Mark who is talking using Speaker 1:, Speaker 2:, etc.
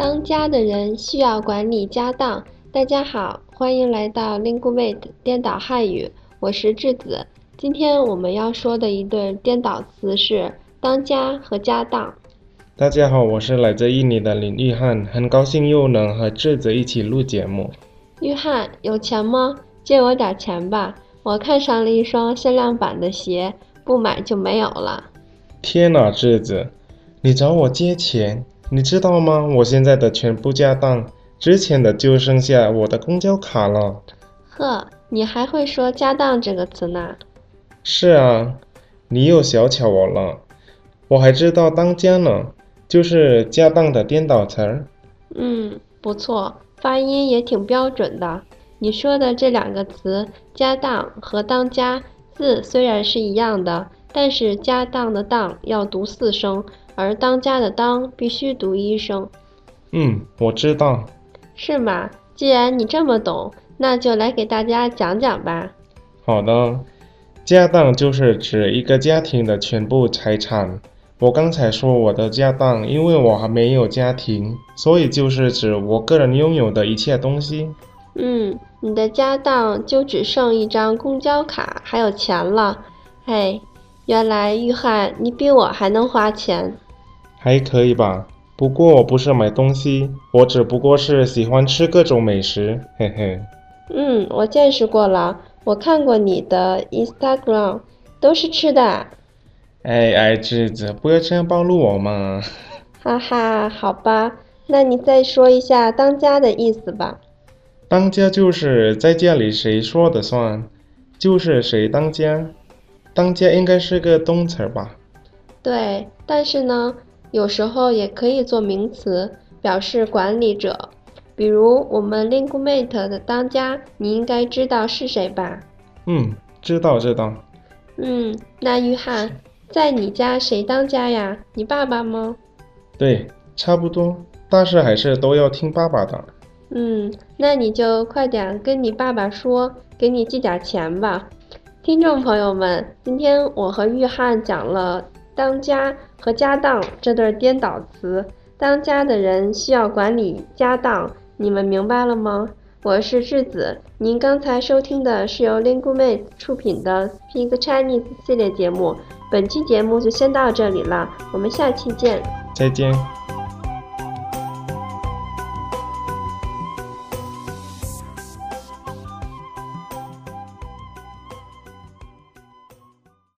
Speaker 1: 当家的人需要管理家当。大家好，欢迎来到 Linguate 颠倒汉语，我是智子。今天我们要说的一对颠倒词是“当家”和“家当”。
Speaker 2: 大家好，我是来自印尼的林玉翰，很高兴又能和智子一起录节目。
Speaker 1: 玉翰，有钱吗？借我点钱吧，我看上了一双限量版的鞋，不买就没有了。
Speaker 2: 天哪，智子，你找我借钱？你知道吗？我现在的全部家当，之前的就剩下我的公交卡了。
Speaker 1: 呵，你还会说“家当”这个词呢？
Speaker 2: 是啊，你又小瞧我了。我还知道“当家”呢，就是“家当”的颠倒词儿。
Speaker 1: 嗯，不错，发音也挺标准的。你说的这两个词“家当”和“当家”字虽然是一样的。但是家当的当要读四声，而当家的当必须读一声。
Speaker 2: 嗯，我知道。
Speaker 1: 是吗？既然你这么懂，那就来给大家讲讲吧。
Speaker 2: 好的，家当就是指一个家庭的全部财产。我刚才说我的家当，因为我还没有家庭，所以就是指我个人拥有的一切东西。
Speaker 1: 嗯，你的家当就只剩一张公交卡还有钱了。哎。原来玉翰，你比我还能花钱，
Speaker 2: 还可以吧？不过我不是买东西，我只不过是喜欢吃各种美食，嘿嘿。
Speaker 1: 嗯，我见识过了，我看过你的 Instagram，都是吃的。
Speaker 2: 哎哎，智子，不要这样暴露我嘛！
Speaker 1: 哈哈，好吧，那你再说一下“当家”的意思吧。
Speaker 2: 当家就是在家里谁说的算，就是谁当家。当家应该是个动词吧？
Speaker 1: 对，但是呢，有时候也可以做名词，表示管理者。比如我们 Linguemate 的当家，你应该知道是谁吧？
Speaker 2: 嗯，知道知道。
Speaker 1: 嗯，那约翰，在你家谁当家呀？你爸爸吗？
Speaker 2: 对，差不多，但是还是都要听爸爸的。
Speaker 1: 嗯，那你就快点跟你爸爸说，给你寄点钱吧。听众朋友们，今天我和约翰讲了“当家”和“家当”这对颠倒词。当家的人需要管理家当，你们明白了吗？我是智子，您刚才收听的是由 Lingumate 出品的 Speak Chinese 系列节目。本期节目就先到这里了，我们下期见。
Speaker 2: 再见。